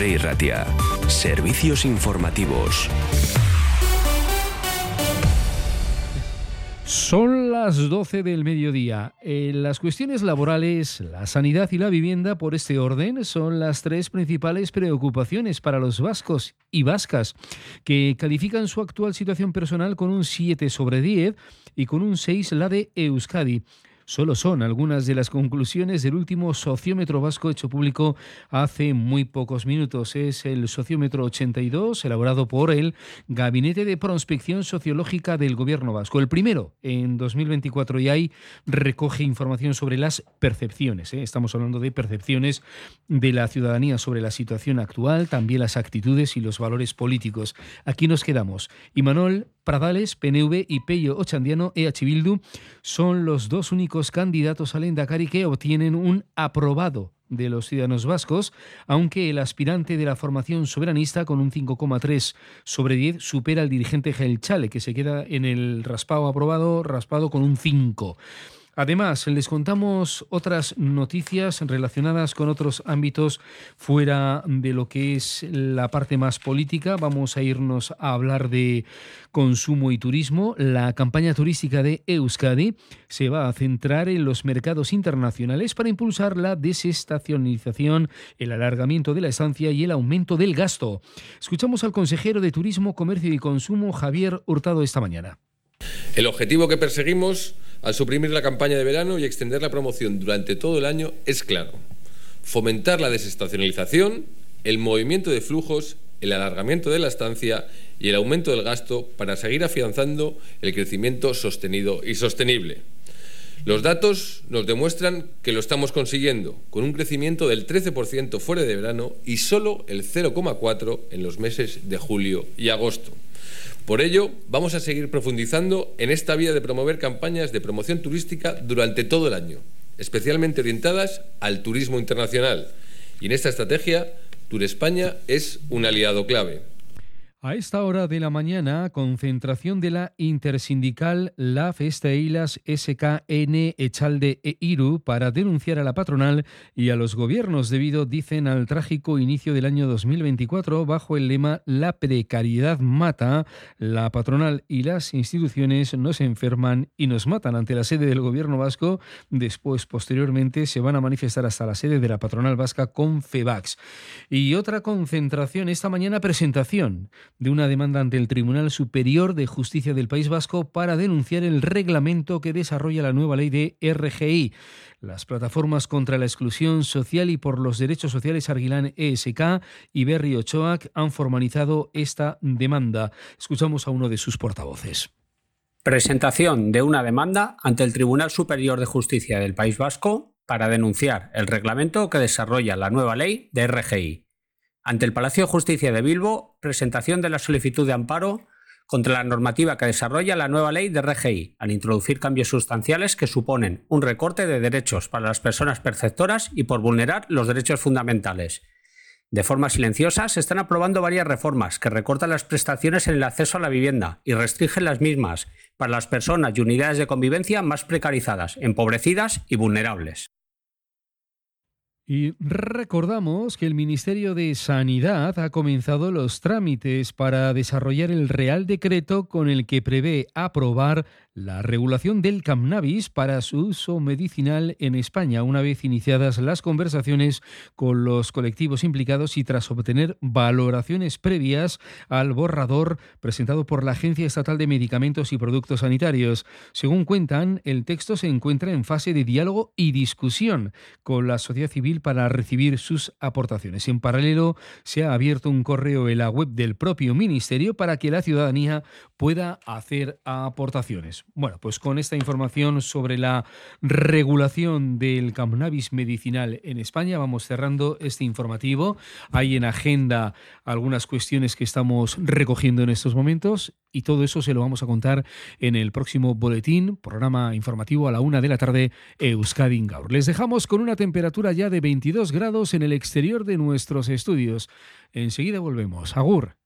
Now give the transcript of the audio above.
Rey. Servicios informativos. Son las 12 del mediodía. En las cuestiones laborales, la sanidad y la vivienda, por este orden, son las tres principales preocupaciones para los vascos y vascas, que califican su actual situación personal con un 7 sobre 10 y con un 6 la de Euskadi. Solo son algunas de las conclusiones del último sociómetro vasco hecho público hace muy pocos minutos. Es el sociómetro 82, elaborado por el Gabinete de Prospección Sociológica del Gobierno Vasco. El primero en 2024 y ahí recoge información sobre las percepciones. ¿eh? Estamos hablando de percepciones de la ciudadanía sobre la situación actual, también las actitudes y los valores políticos. Aquí nos quedamos. Y Manuel Pradales, PNV y Pello Ochandiano, EH Bildu, son los dos únicos candidatos al Endacari que obtienen un aprobado de los ciudadanos vascos, aunque el aspirante de la formación soberanista con un 5,3 sobre 10 supera al dirigente Chale, que se queda en el raspado aprobado, raspado con un 5. Además, les contamos otras noticias relacionadas con otros ámbitos fuera de lo que es la parte más política. Vamos a irnos a hablar de consumo y turismo. La campaña turística de Euskadi se va a centrar en los mercados internacionales para impulsar la desestacionalización, el alargamiento de la estancia y el aumento del gasto. Escuchamos al consejero de Turismo, Comercio y Consumo, Javier Hurtado, esta mañana. El objetivo que perseguimos al suprimir la campaña de verano y extender la promoción durante todo el año es claro. Fomentar la desestacionalización, el movimiento de flujos, el alargamiento de la estancia y el aumento del gasto para seguir afianzando el crecimiento sostenido y sostenible. Los datos nos demuestran que lo estamos consiguiendo, con un crecimiento del 13% fuera de verano y solo el 0,4% en los meses de julio y agosto. Por ello, vamos a seguir profundizando en esta vía de promover campañas de promoción turística durante todo el año, especialmente orientadas al turismo internacional. Y en esta estrategia, Tour España es un aliado clave. A esta hora de la mañana, concentración de la intersindical LAF Esteilas SKN Echalde e Iru para denunciar a la patronal y a los gobiernos debido, dicen, al trágico inicio del año 2024 bajo el lema La precariedad mata. La patronal y las instituciones nos enferman y nos matan ante la sede del gobierno vasco. Después, posteriormente, se van a manifestar hasta la sede de la patronal vasca con FEBAX. Y otra concentración esta mañana, presentación de una demanda ante el Tribunal Superior de Justicia del País Vasco para denunciar el reglamento que desarrolla la nueva ley de RGI. Las plataformas contra la exclusión social y por los derechos sociales Arguilán ESK y Berry Ochoac han formalizado esta demanda. Escuchamos a uno de sus portavoces. Presentación de una demanda ante el Tribunal Superior de Justicia del País Vasco para denunciar el reglamento que desarrolla la nueva ley de RGI. Ante el Palacio de Justicia de Bilbo, presentación de la solicitud de amparo contra la normativa que desarrolla la nueva ley de RGI, al introducir cambios sustanciales que suponen un recorte de derechos para las personas perceptoras y por vulnerar los derechos fundamentales. De forma silenciosa se están aprobando varias reformas que recortan las prestaciones en el acceso a la vivienda y restringen las mismas para las personas y unidades de convivencia más precarizadas, empobrecidas y vulnerables. Y recordamos que el Ministerio de Sanidad ha comenzado los trámites para desarrollar el Real Decreto con el que prevé aprobar la regulación del cannabis para su uso medicinal en España, una vez iniciadas las conversaciones con los colectivos implicados y tras obtener valoraciones previas al borrador presentado por la Agencia Estatal de Medicamentos y Productos Sanitarios. Según cuentan, el texto se encuentra en fase de diálogo y discusión con la sociedad civil para recibir sus aportaciones. En paralelo, se ha abierto un correo en la web del propio Ministerio para que la ciudadanía pueda hacer aportaciones. Bueno, pues con esta información sobre la regulación del cannabis medicinal en España vamos cerrando este informativo. Hay en agenda algunas cuestiones que estamos recogiendo en estos momentos y todo eso se lo vamos a contar en el próximo boletín, programa informativo a la una de la tarde, Euskadi Gaur. Les dejamos con una temperatura ya de 22 grados en el exterior de nuestros estudios. Enseguida volvemos. Agur.